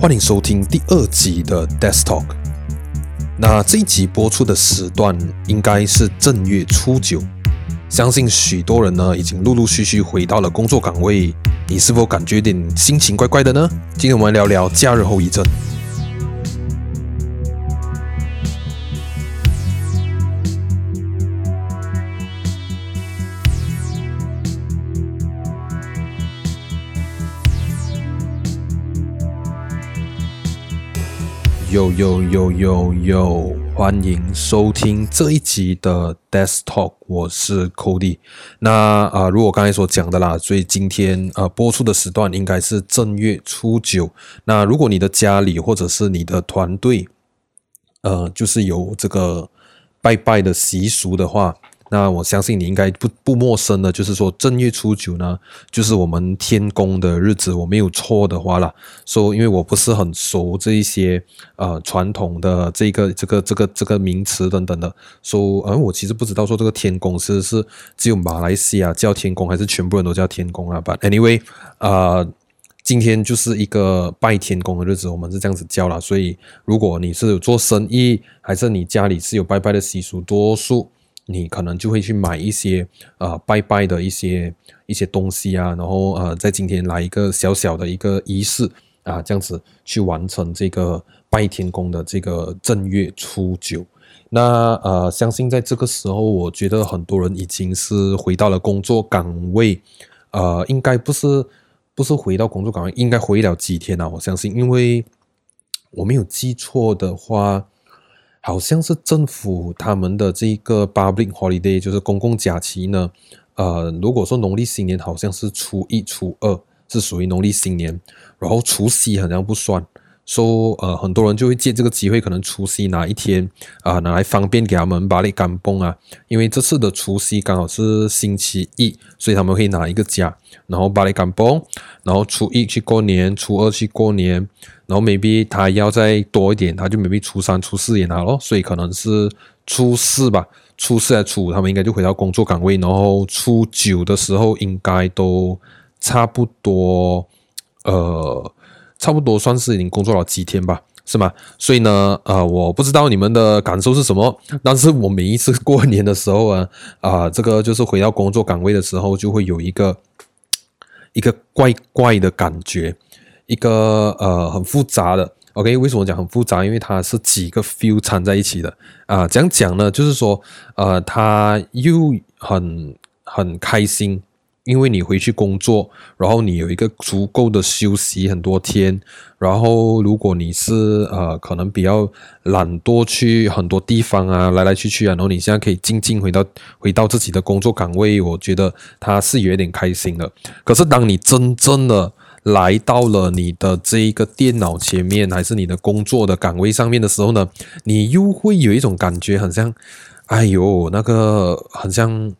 欢迎收听第二集的 Desk Talk。那这一集播出的时段应该是正月初九，相信许多人呢已经陆陆续续回到了工作岗位。你是否感觉有点心情怪怪的呢？今天我们来聊聊假日后遗症。呦呦呦呦呦！欢迎收听这一集的 Desk Talk，我是 Cody。那啊、如果刚才所讲的啦，所以今天呃播出的时段应该是正月初九。那如果你的家里或者是你的团队，呃，就是有这个拜拜的习俗的话。那我相信你应该不不陌生的，就是说正月初九呢，就是我们天公的日子，我没有错的话啦。说，因为我不是很熟这一些呃传统的这个这个这个这个名词等等的，说，呃，我其实不知道说这个天公是是只有马来西亚叫天公，还是全部人都叫天公啊？But anyway，呃，今天就是一个拜天公的日子，我们是这样子叫啦。所以，如果你是有做生意，还是你家里是有拜拜的习俗，多数。你可能就会去买一些呃拜拜的一些一些东西啊，然后呃在今天来一个小小的一个仪式啊，这样子去完成这个拜天公的这个正月初九。那呃，相信在这个时候，我觉得很多人已经是回到了工作岗位，呃，应该不是不是回到工作岗位，应该回了几天啊？我相信，因为我没有记错的话。好像是政府他们的这个 public holiday，就是公共假期呢。呃，如果说农历新年好像是初一、初二是属于农历新年，然后除夕好像不算。说、呃，很多人就会借这个机会，可能除夕哪一天啊、拿来方便给他们巴里干崩啊。因为这次的除夕刚好是星期一，所以他们会拿一个假，然后巴里干崩，然后初一去过年，初二去过年，然后 maybe 他要再多一点，他就 maybe 初三、初四也拿咯。所以可能是初四吧，初四还初五，他们应该就回到工作岗位，然后初九的时候应该都差不多，呃。差不多算是已经工作了几天吧，是吗？所以呢，呃，我不知道你们的感受是什么，但是我每一次过年的时候啊，啊、这个就是回到工作岗位的时候，就会有一个一个怪怪的感觉，一个呃很复杂的。OK，为什么讲很复杂？因为它是几个 feel 掺在一起的啊、呃。讲呢，就是说，呃，他又很很开心。因为你回去工作，然后你有一个足够的休息很多天，然后如果你是呃可能比较懒惰去很多地方啊，来来去去啊，然后你现在可以静静回到回到自己的工作岗位，我觉得他是有点开心的。可是当你真正的来到了你的这一个电脑前面，还是你的工作的岗位上面的时候呢，你又会有一种感觉，很像，哎呦，那个很像。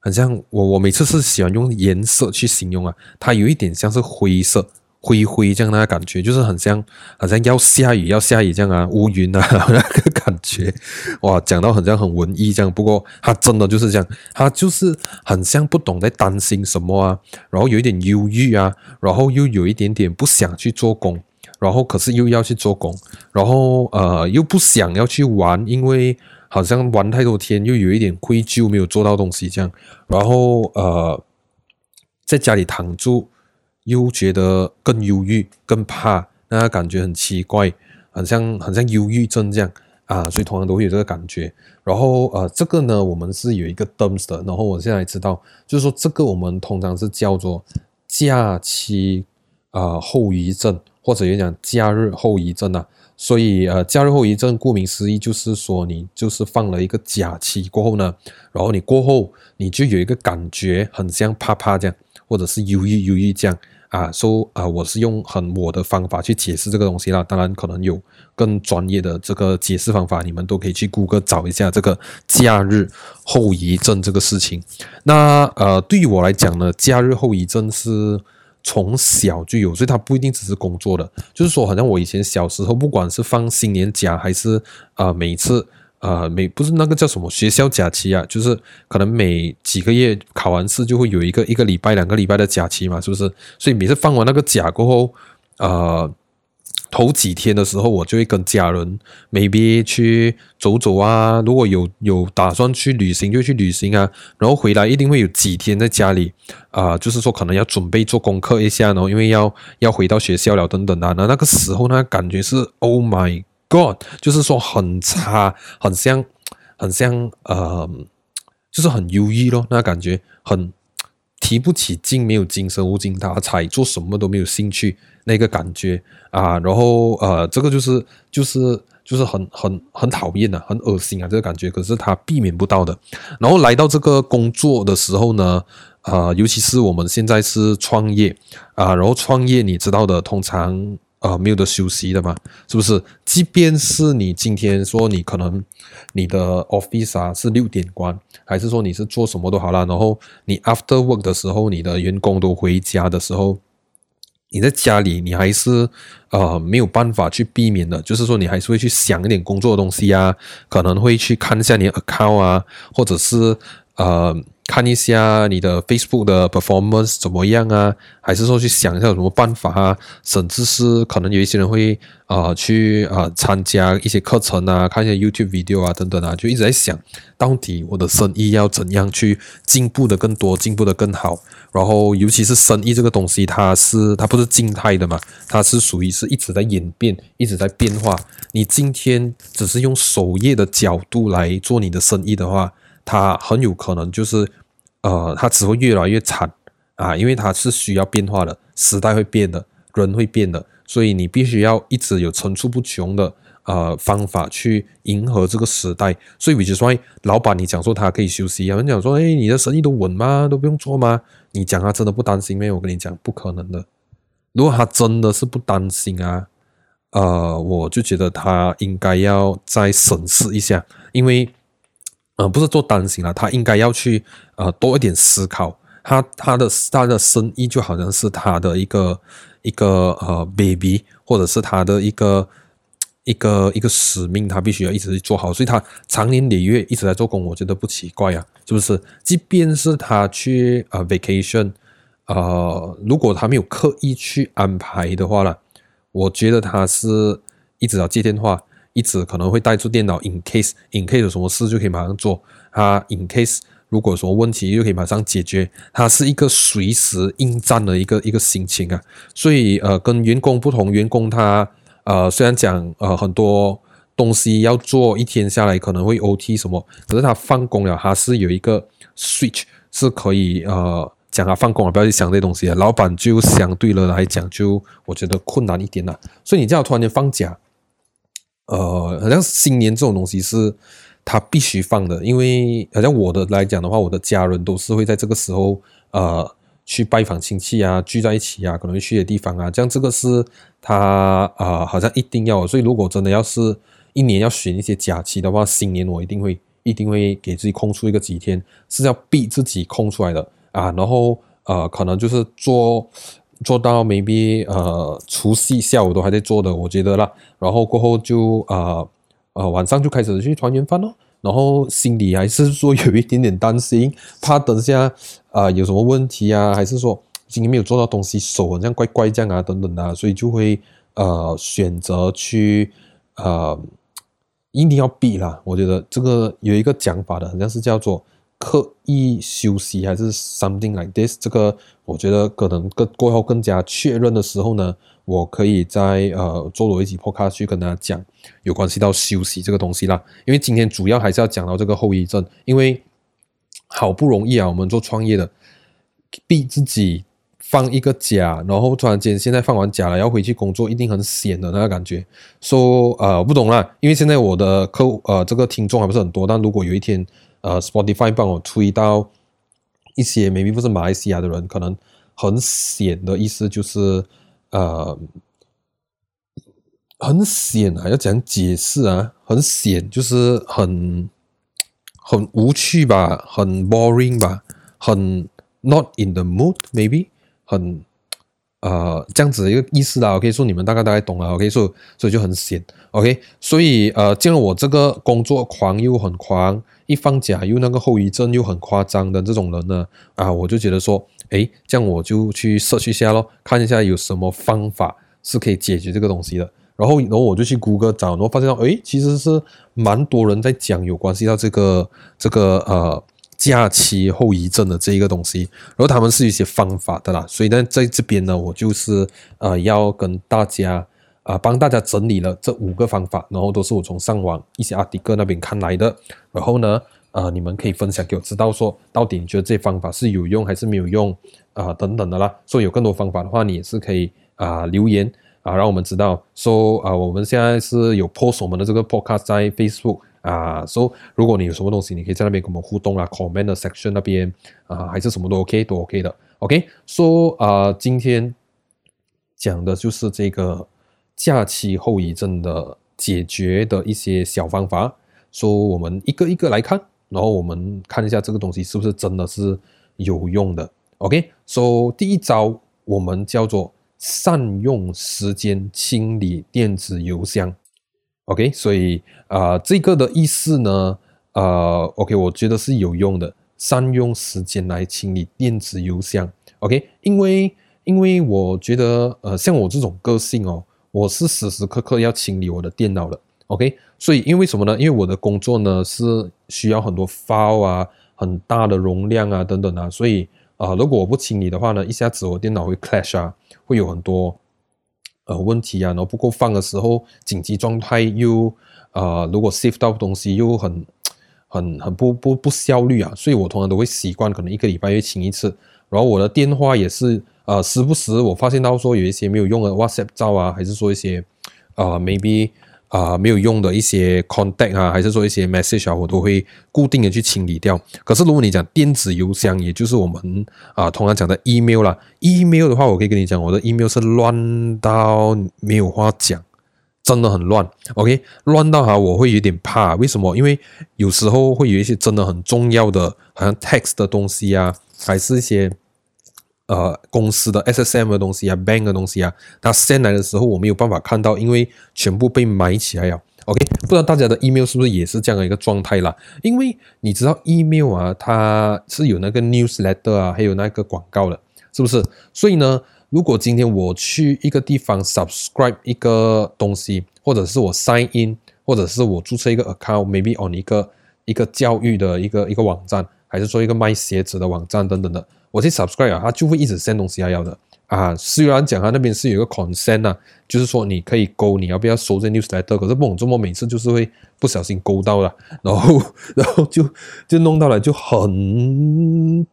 很像我，我每次是喜欢用颜色去形容啊，它有一点像是灰色、灰灰这样的感觉，就是很像，好像要下雨、要下雨这样啊，乌云啊那个感觉，哇，讲到很像很文艺这样。不过它真的就是这样，它就是很像不懂在担心什么啊，然后有一点忧郁啊，然后又有一点点不想去做工，然后可是又要去做工，然后呃又不想要去玩，因为。好像玩太多天，又有一点愧疚，没有做到东西这样，然后呃，在家里躺住，又觉得更忧郁、更怕，那感觉很奇怪，很像很像忧郁症这样啊，所以通常都会有这个感觉。然后呃，这个呢，我们是有一个 terms 的，然后我现在知道，就是说这个我们通常是叫做假期啊、后遗症，或者也讲假日后遗症啊。所以，呃，假日后遗症，顾名思义，就是说你就是放了一个假期过后呢，然后你过后你就有一个感觉，很像啪啪这样，或者是忧郁忧郁这样啊。说啊，我是用很我的方法去解释这个东西啦。当然，可能有更专业的这个解释方法，你们都可以去谷歌找一下这个假日后遗症这个事情。那呃，对于我来讲呢，假日后遗症是。从小就有，所以他不一定只是工作的，就是说，好像我以前小时候，不管是放新年假，还是啊、呃，每次啊、呃，每不是那个叫什么学校假期啊，就是可能每几个月考完试就会有一个一个礼拜、两个礼拜的假期嘛，是不是？所以每次放完那个假过后，呃，头几天的时候，我就会跟家人 maybe 去走走啊。如果有有打算去旅行，就去旅行啊。然后回来一定会有几天在家里啊、就是说可能要准备做功课一下，然后因为要要回到学校了等等啊。那那个时候呢，感觉是 Oh my God，就是说很差，很像很像呃，就是很忧郁咯。那感觉很提不起劲，没有精神，无精打采，做什么都没有兴趣。那个感觉啊，然后呃，这个就是就是就是很很很讨厌啊，很恶心啊，这个感觉，可是他避免不到的。然后来到这个工作的时候呢，啊，尤其是我们现在是创业啊，然后创业你知道的，通常啊没有得休息的嘛，是不是？即便是你今天说你可能你的 office 啊是六点关，还是说你是做什么都好啦，然后你 after work 的时候，你的员工都回家的时候。你在家里，你还是呃没有办法去避免的，就是说你还是会去想一点工作的东西啊，可能会去看一下你的 account 啊，或者是呃。看一下你的 Facebook 的 performance 怎么样啊？还是说去想一下有什么办法啊？甚至是可能有一些人会啊、去啊、参加一些课程啊，看一些 YouTube video 啊等等啊，就一直在想到底我的生意要怎样去进步的更多，进步的更好。然后尤其是生意这个东西，它是它不是静态的嘛，它是属于是一直在演变，一直在变化。你今天只是用首页的角度来做你的生意的话，它很有可能就是。呃，它只会越来越惨啊，因为它是需要变化的，时代会变的，人会变的，所以你必须要一直有层出不穷的呃方法去迎合这个时代。所以，which is why 老板你讲说他可以休息，有人讲说，哎，你的生意都稳吗？都不用做吗？你讲他真的不担心没？我跟你讲，不可能的。如果他真的是不担心啊，呃，我就觉得他应该要再审视一下，因为。呃，不是做担心了，他应该要去呃多一点思考。他他的他的生意就好像是他的一个一个呃 baby，或者是他的一个一个一个使命，他必须要一直做好。所以他长年累月一直在做工，我觉得不奇怪啊，是不是？即便是他去呃 vacation，呃，如果他没有刻意去安排的话了，我觉得他是一直要接电话。一直可能会带住电脑，in case in case 有什么事就可以马上做。他 in case 如果什么问题就可以马上解决。他是一个随时应战的一个一个心情啊。所以呃，跟员工不同，员工他呃虽然讲呃很多东西要做，一天下来可能会 OT 什么，可是他放工了，他是有一个 switch 是可以呃讲他放工了，不要去想这东西啊。老板就相对了来讲，就我觉得困难一点了。所以你这样突然间放假。呃，好像新年这种东西是他必须放的，因为好像我的来讲的话，我的家人都是会在这个时候呃去拜访亲戚啊，聚在一起啊，可能会去的地方啊，这样这个是他啊、好像一定要。所以如果真的要是一年要选一些假期的话，新年我一定会一定会给自己空出一个几天，是要逼自己空出来的啊，然后呃，可能就是做。做到 maybe 呃除夕下午都还在做的，我觉得啦。然后过后就呃，呃晚上就开始去团圆饭咯。然后心里还是说有一点点担心，怕等下啊、有什么问题啊，还是说今天没有做到东西，手好像怪怪这样啊等等的，所以就会呃选择去呃一定要避啦。我觉得这个有一个讲法的，好像是叫做。刻意休息还是 something like this？这个我觉得可能更过后更加确认的时候呢，我可以在呃做多一集 podcast 去跟大家讲有关系到休息这个东西啦。因为今天主要还是要讲到这个后遗症，因为好不容易啊，我们做创业的，逼自己放一个假，然后突然间现在放完假了，要回去工作，一定很闲的那个感觉。说呃不懂啦，因为现在我的客户呃这个听众还不是很多，但如果有一天。呃，Spotify 帮我推到一些 maybe 不是马来西亚的人，可能很显的意思就是呃很显啊，要讲解释啊，很显就是很很无趣吧，很 boring 吧，很 not in the mood maybe 很。呃，这样子一个意思啦，我可以说你们大概大概懂了，我可以说，所以就很闲，OK，所以呃，见了我这个工作狂又很狂，一放假又那个后遗症又很夸张的这种人呢，啊，我就觉得说，诶，这样我就去 search 下咯，看一下有什么方法是可以解决这个东西的。然后，然后我就去谷歌找，然后发现到，诶，其实是蛮多人在讲有关系到这个这个呃假期后遗症的这一个东西，然后他们是一些方法的啦。所以呢，在这边呢，我就是呃要跟大家啊、帮大家整理了这五个方法，然后都是我从上网一些阿迪哥那边看来的。然后呢，呃，你们可以分享给我知道，说到底你觉得这方法是有用还是没有用啊、等等的啦。所以有更多方法的话，你也是可以啊、留言。啊，让我们知道说啊，我们现在是有 post 我们的这个 podcast 在 Facebook 啊，说、so, 如果你有什么东西，你可以在那边跟我们互动啊，comment 的 section 那边啊，还是什么都 OK，都 OK 的。OK，说、啊，今天讲的就是这个假期后遗症的解决的一些小方法，说、我们一个一个来看，然后我们看一下这个东西是不是真的是有用的。OK，说、so, 第一招我们叫做。善用时间清理电子邮箱，OK，所以啊、这个的意思呢，呃，OK，我觉得是有用的。善用时间来清理电子邮箱，OK，因为因为我觉得，呃，像我这种个性哦，我是时时刻刻要清理我的电脑的，OK，所以因为什么呢？因为我的工作呢是需要很多 file 啊，很大的容量啊，等等啊，所以。啊，如果我不清理的话呢，一下子我电脑会 crash 啊，会有很多呃问题啊，然后不够放的时候，紧急状态又、呃，如果 save 到东西又很很很不不不效率啊，所以我通常都会习惯可能一个礼拜会清一次。然后我的电话也是呃时不时我发现到说有一些没有用的 WhatsApp 照啊，还是说一些、呃、maybe。啊、没有用的一些 contact 啊，还是说一些 message 啊，我都会固定的去清理掉。可是如果你讲电子邮箱，也就是我们啊、呃、通常讲的 email 啦，email 的话，我可以跟你讲，我的 email 是乱到没有话讲，真的很乱。OK，乱到哈，我会有点怕。为什么？因为有时候会有一些真的很重要的，好像 text 的东西啊，还是一些。呃，公司的 SSM 的东西啊，bank 的东西啊，它 send 来的时候我没有办法看到，因为全部被埋起来了。OK，不知道大家的 email 是不是也是这样的一个状态啦？因为你知道 email 啊，它是有那个 newsletter 啊，还有那个广告的，是不是？所以呢，如果今天我去一个地方 subscribe 一个东西，或者是我 sign in，或者是我注册一个 account，maybe on 一个一个教育的一个一个网站，还是说一个卖鞋子的网站等等的。我去 subscribe 啊，他就会一直 send 东西要要的啊。虽然讲他那边是有一个 consent 啊，就是说你可以勾你要不要收这 newsletter，可是不懂这么每次就是会不小心勾到了，然后 然后就就弄到了就很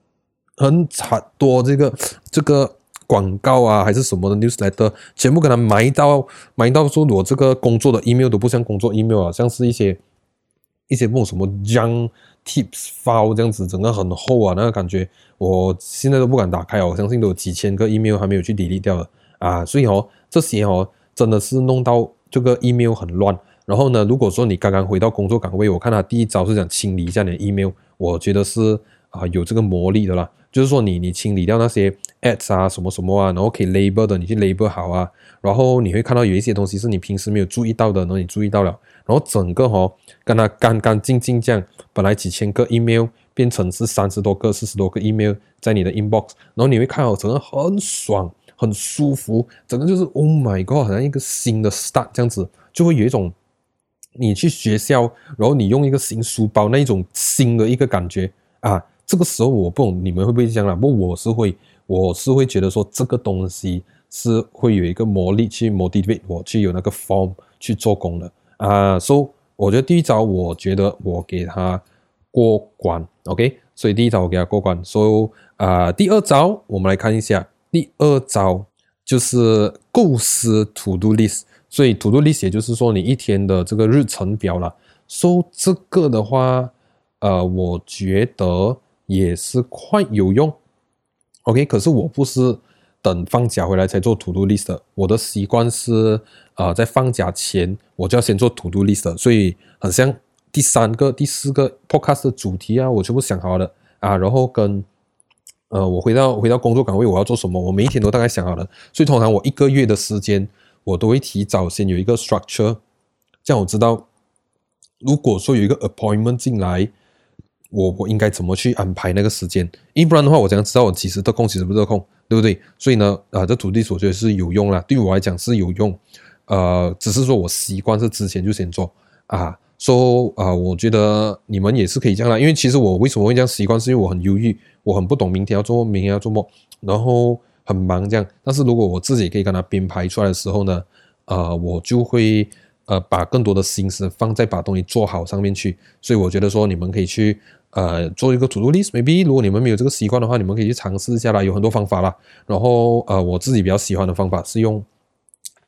很惨多这个这个广告啊还是什么的 newsletter，全部给它埋到埋到说我这个工作的 email 都不像工作 email 啊，像是一些一些不什么 junk Tips file 这样子，整个很厚啊，那个感觉我现在都不敢打开哦。我相信都有几千个 email 还没有去整理掉的啊，所以哦，这些哦真的是弄到这个 email 很乱。然后呢，如果说你刚刚回到工作岗位，我看他第一招是想清理一下你的 email，我觉得是啊有这个魔力的啦。就是说你你清理掉那些 ads 啊什么什么啊，然后可以 label 的，你去 label 好啊，然后你会看到有一些东西是你平时没有注意到的，然后你注意到了。然后整个哈、哦，跟它干干净净这样，本来几千个 email 变成是三十多个、四十多个 email 在你的 inbox，然后你会看到整个很爽、很舒服，整个就是 Oh my God，好像一个新的 start 这样子，就会有一种你去学校，然后你用一个新书包那一种新的一个感觉啊。这个时候我不懂你们会不会这样啦，不我是会，我是会觉得说这个东西是会有一个魔力去 motivate 我去有那个 form 去做工的。啊，所以、uh, so, 我觉得第一招，我觉得我给他过关，OK，所以第一招我给他过关。所以啊，第二招我们来看一下，第二招就是构思 to do list。所以 to do list 也就是说你一天的这个日程表了。所以这个的话，呃，我觉得也是快有用，OK。可是我不是。等放假回来才做 to do list，我的习惯是啊、呃，在放假前我就要先做 to do list，所以很像第三个、第四个 podcast 的主题啊，我全部想好了。啊，然后跟呃，我回到回到工作岗位，我要做什么，我每一天都大概想好了，所以通常我一个月的时间，我都会提早先有一个 structure，这样我知道，如果说有一个 appointment 进来。我我应该怎么去安排那个时间？因为不然的话，我怎样知道我几时得空，几时不得空，对不对？所以呢，啊，这土地所觉得是有用啦，对我来讲是有用。呃，只是说我习惯是之前就先做啊。说啊，我觉得你们也是可以这样的，因为其实我为什么会这样习惯，是因为我很犹豫，我很不懂明天要做，明天要做梦，然后很忙这样。但是如果我自己可以跟他编排出来的时候呢，呃，我就会呃把更多的心思放在把东西做好上面去。所以我觉得说你们可以去呃做一个 to do list，maybe 如果你们没有这个习惯的话，你们可以去尝试一下啦，有很多方法啦。然后呃我自己比较喜欢的方法是用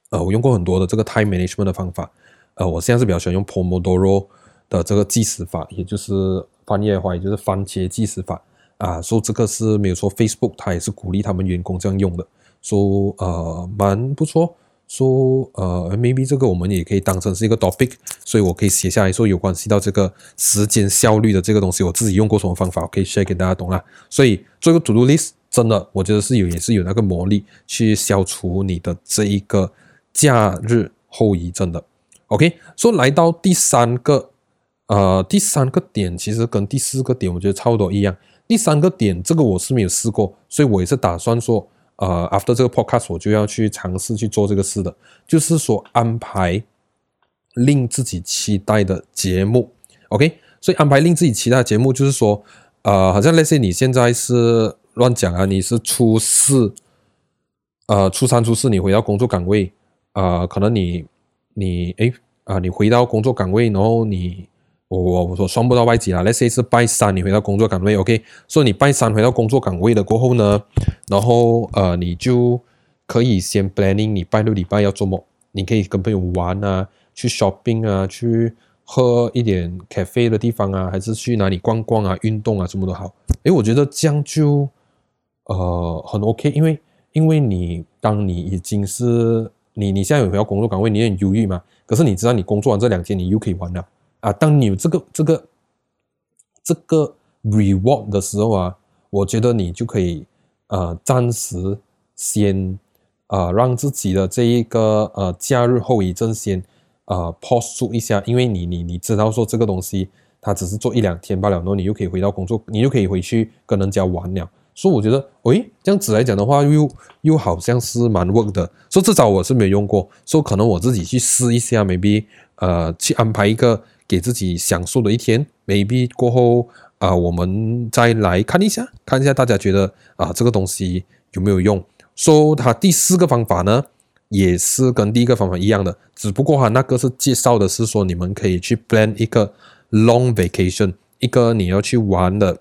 呃我用过很多的这个 time management 的方法。呃，我现在是比较喜欢用 Pomodoro 的这个计时法，也就是翻译的话，也就是番茄计时法啊。说这个是没有说 Facebook 它也是鼓励他们员工这样用的，说呃蛮不错。说呃 maybe 这个我们也可以当成是一个 topic，所以我可以写下来说有关系到这个时间效率的这个东西，我自己用过什么方法，我可以 share 给大家懂啦。所以做一个 to do list 真的，我觉得是有也是有那个魔力去消除你的这一个假日后遗症的。OK，说、来到第三个，呃，第三个点其实跟第四个点我觉得差不多一样。第三个点这个我是没有试过，所以我也是打算说，呃，after 这个 podcast 我就要去尝试去做这个事的，就是说安排令自己期待的节目。OK，所以安排令自己期待的节目就是说，呃，好像那些你现在是乱讲啊，你是初四，呃，初三、初四你回到工作岗位，呃，可能你。你诶啊，你回到工作岗位，然后你我我说算不到外籍啦。Let's say 是拜三，你回到工作岗位，OK。所以你拜三回到工作岗位了过后呢，然后呃，你就可以先 planning 你拜六礼拜要做么？你可以跟朋友玩啊，去 shopping 啊，去喝一点 cafe 的地方啊，还是去哪里逛逛啊，运动啊，什么都好。诶，我觉得这样就呃很 OK，因为因为你当你已经是。你你现在有回到工作岗位，你很犹豫嘛？可是你知道，你工作完这两天，你又可以玩了啊！当你有这个这个这个 reward 的时候啊，我觉得你就可以呃暂时先呃让自己的这一个呃假日后遗症先呃 pause 住一下，因为你你你知道说这个东西它只是做一两天罢了，然后你又可以回到工作，你又可以回去跟人家玩了。所以我觉得，诶，这样子来讲的话，又又好像是蛮 work 的。所以至少我是没用过，所以可能我自己去试一下，maybe 呃，去安排一个给自己享受的一天，maybe 过后啊、我们再来看一下，看一下大家觉得啊、这个东西有没有用。说、它第四个方法呢，也是跟第一个方法一样的，只不过哈，那个是介绍的是说你们可以去 plan 一个 long vacation，一个你要去玩的。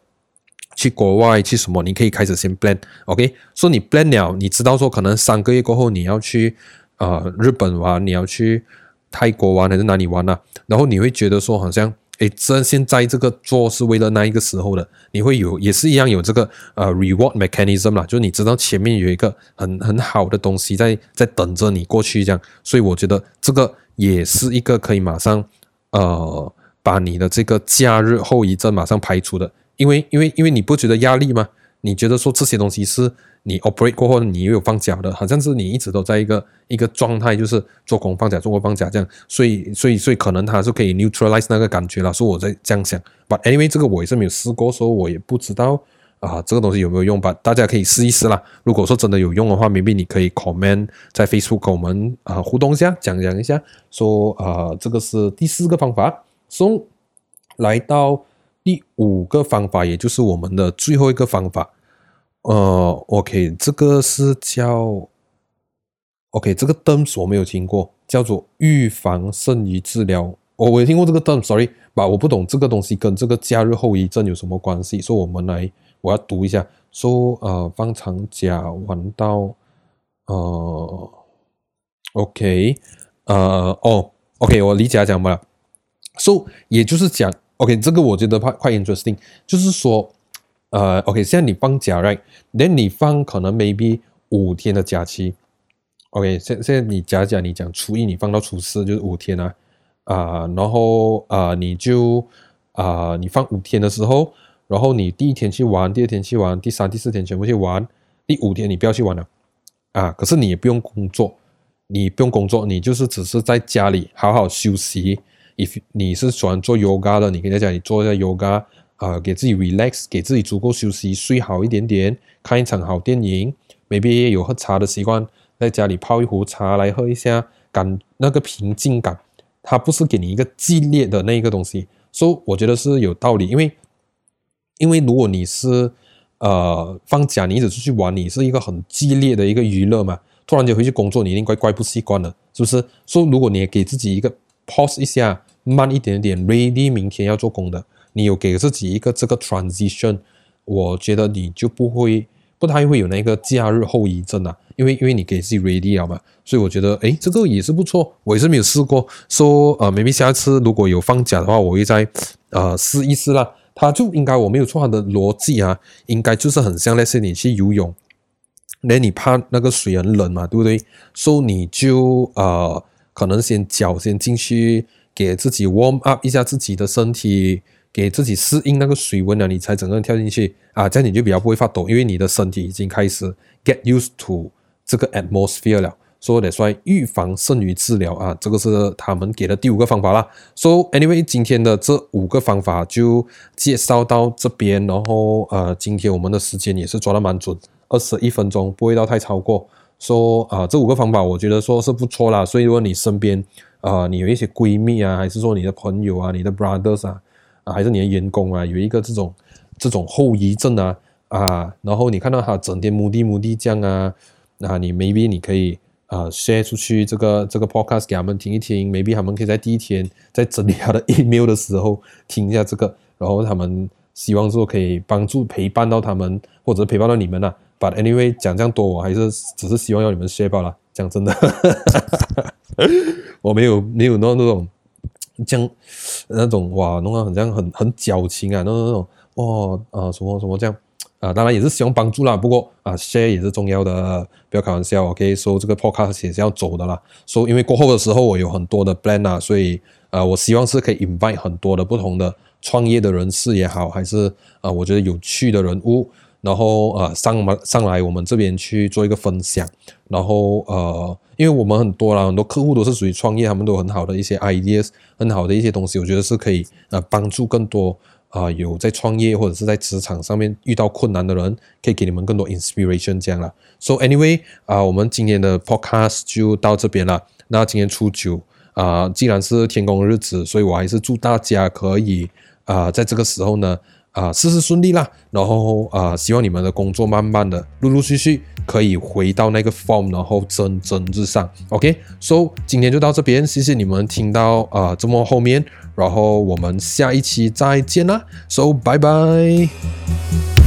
去国外去什么？你可以开始先 plan，OK？说你 plan 了，你知道说可能三个月过后你要去呃日本玩，你要去泰国玩还是哪里玩啊？然后你会觉得说好像诶，这现在这个做是为了那一个时候的，你会有也是一样有这个呃 reward mechanism 啦，就你知道前面有一个很很好的东西在在等着你过去这样，所以我觉得这个也是一个可以马上呃把你的这个假日后遗症马上排除的。因为因为因为你不觉得压力吗？你觉得说这些东西是你 operate 过后你又有放假的，好像是你一直都在一个一个状态，就是做工放假，做工放假这样，所以所以所以可能他是可以 neutralize 那个感觉了。所以我在这样想，but anyway 这个我也是没有试过，所以我也不知道啊这个东西有没有用吧？大家可以试一试啦。如果说真的有用的话，maybe 你可以 comment 在 Facebook 跟我们啊互动一下，讲讲一下，说啊这个是第四个方法，从、so, 来到。第五个方法，也就是我们的最后一个方法，呃，OK，这个是叫，OK，这个 terms 我没有听过，叫做预防胜于治疗。我我有听过这个 term，sorry，吧，我不懂这个东西跟这个假日后遗症有什么关系。所以我们来，我要读一下，说呃，方长假玩到呃，OK，呃，哦，OK，我理解讲吧。So，也就是讲。OK，这个我觉得快快 interesting，就是说，呃，OK，现在你放假，right？那你放可能 maybe 五天的假期，OK，现现在你假假你讲初一你放到初四就是五天啊，啊、然后啊、你就啊、你放五天的时候，然后你第一天去玩，第二天去玩，第三、第四天全部去玩，第五天你不要去玩了，啊，可是你也不用工作，你不用工作，你就是只是在家里好好休息。If 你是喜欢做 yoga 的，你可以在家里做一下 yoga，呃，给自己 relax，给自己足够休息，睡好一点点，看一场好电影，maybe 有喝茶的习惯，在家里泡一壶茶来喝一下，感那个平静感，它不是给你一个激烈的那一个东西，所以我觉得是有道理，因为因为如果你是呃放假你一直出去玩，你是一个很激烈的一个娱乐嘛，突然间回去工作，你一定怪怪不习惯了，是不是？所以如果你给自己一个 pause 一下，慢一点点，ready 明天要做工的，你有给自己一个这个 transition，我觉得你就不会。不太会有那个假日后遗症啊，因为因为你给自己 ready 了嘛，所以我觉得诶，这个也是不错，我也是没有试过，说呃，maybe 下次如果有放假的话，我会再呃试一试啦。它就应该我没有错，它的逻辑啊，应该就是很像那些你去游泳，那你怕那个水很冷嘛，对不对？所以你就呃可能先脚先进去，给自己 warm up 一下自己的身体。给自己适应那个水温了，你才整个人跳进去啊，这样你就比较不会发抖，因为你的身体已经开始 get used to 这个 atmosphere 了。所以得说预防胜于治疗啊，这个是他们给的第五个方法啦。So anyway，今天的这五个方法就介绍到这边，然后呃，今天我们的时间也是抓得蛮准，二十一分钟，不会到太超过。说啊，这五个方法我觉得说是不错啦。所以如果你身边啊、你有一些闺蜜啊，还是说你的朋友啊，你的 brothers 啊。啊还是你的员工啊，有一个这种这种后遗症啊啊，然后你看到他整天目的目的这样啊，那你 maybe 你可以啊 share 出去这个这个 podcast 给他们听一听，maybe 他们可以在第一天在整理他的 email 的时候听一下这个，然后他们希望说可以帮助陪伴到他们，或者陪伴到你们啊。But anyway 讲这样多，我还是只是希望要你们 share 罢了。讲真的，我没有没有那那种。这那种哇，弄得很像很很矫情啊，那那种哇啊什么什么这样啊，当然也是希望帮助啦。不过啊，share 也是重要的，不要开玩笑。OK，说、so、这个 podcast 也是要走的啦。说、so, 因为过后的时候我有很多的 plan 啊，所以啊，我希望是可以 invite 很多的不同的创业的人士也好，还是啊，我觉得有趣的人物。然后呃上来上来我们这边去做一个分享，然后呃因为我们很多啦，很多客户都是属于创业，他们都有很好的一些 ideas，很好的一些东西，我觉得是可以呃帮助更多啊、有在创业或者是在职场上面遇到困难的人，可以给你们更多 inspiration 这样啦。So anyway 啊、我们今天的 podcast 就到这边了。那今天初九啊、既然是天公日子，所以我还是祝大家可以啊、在这个时候呢。啊，事事顺利啦！然后啊，希望你们的工作慢慢的、陆陆续续可以回到那个 form，然后蒸蒸日上。OK，so 今天就到这边，谢谢你们听到啊这么后面，然后我们下一期再见啦！So 拜拜。